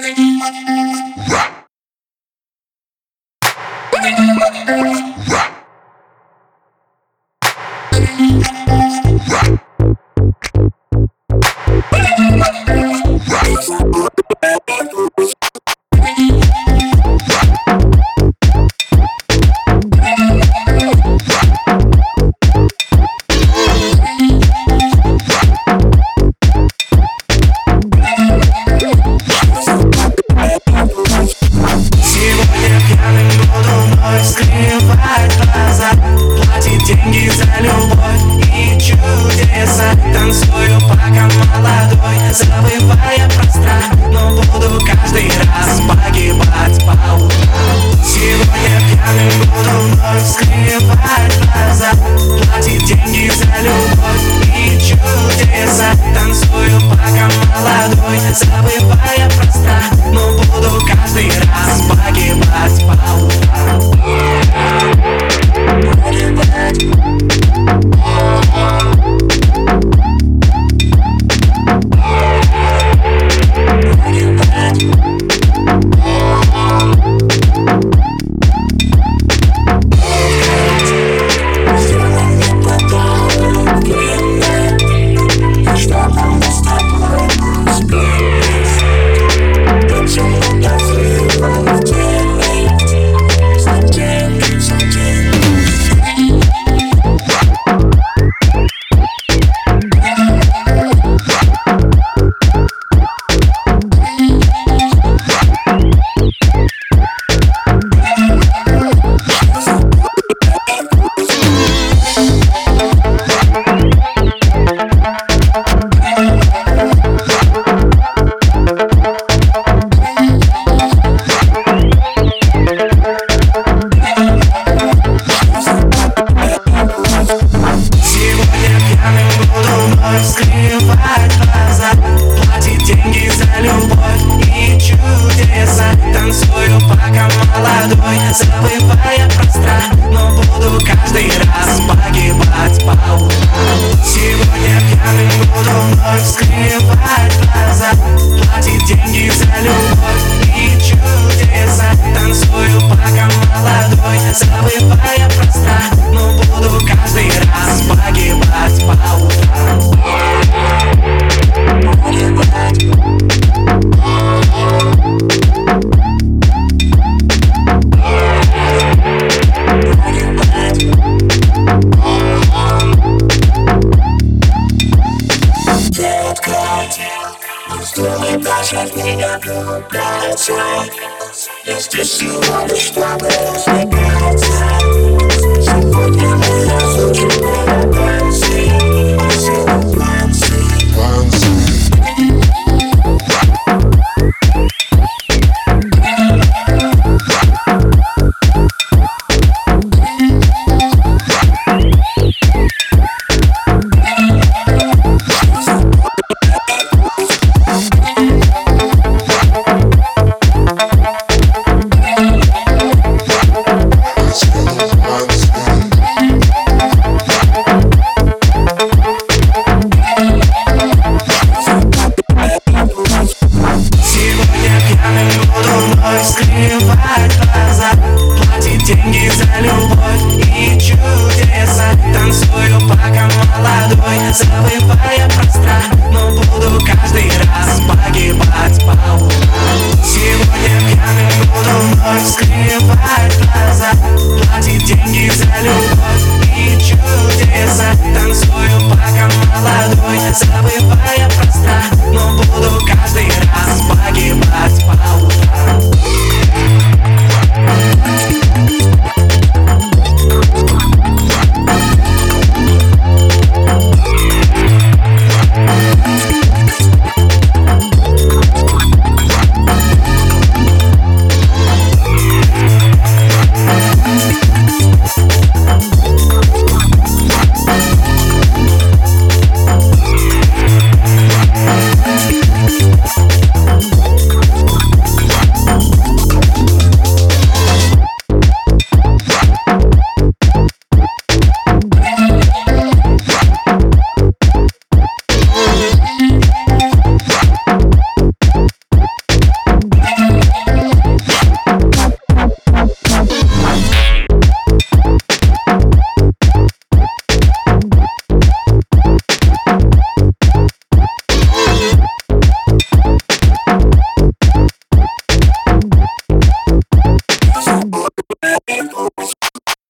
Yeah. Cause Is this you on the strawberries? Someone give